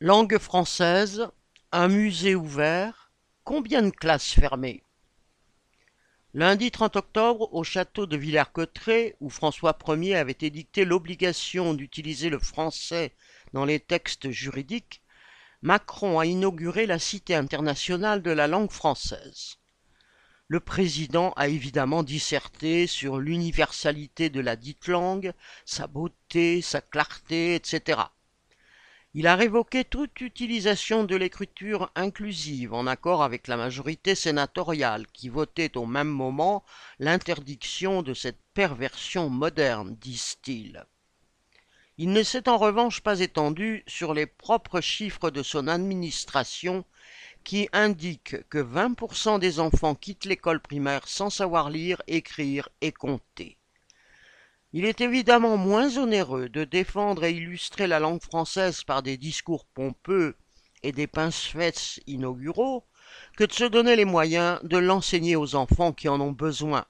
Langue française, un musée ouvert, combien de classes fermées? Lundi 30 octobre, au château de Villers-Cotterêts, où François Ier avait édicté l'obligation d'utiliser le français dans les textes juridiques, Macron a inauguré la Cité internationale de la langue française. Le président a évidemment disserté sur l'universalité de la dite langue, sa beauté, sa clarté, etc. Il a révoqué toute utilisation de l'écriture inclusive en accord avec la majorité sénatoriale qui votait au même moment l'interdiction de cette perversion moderne, disent-ils. Il ne s'est en revanche pas étendu sur les propres chiffres de son administration qui indiquent que 20% des enfants quittent l'école primaire sans savoir lire, écrire et compter. Il est évidemment moins onéreux de défendre et illustrer la langue française par des discours pompeux et des pince-fesses inauguraux que de se donner les moyens de l'enseigner aux enfants qui en ont besoin.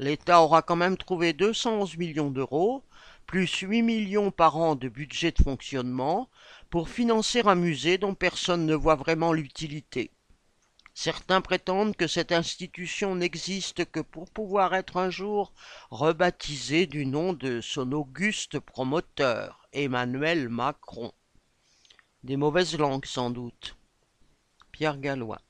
L'État aura quand même trouvé 211 millions d'euros, plus 8 millions par an de budget de fonctionnement, pour financer un musée dont personne ne voit vraiment l'utilité. Certains prétendent que cette institution n'existe que pour pouvoir être un jour rebaptisée du nom de son auguste promoteur, Emmanuel Macron. Des mauvaises langues sans doute. Pierre Gallois.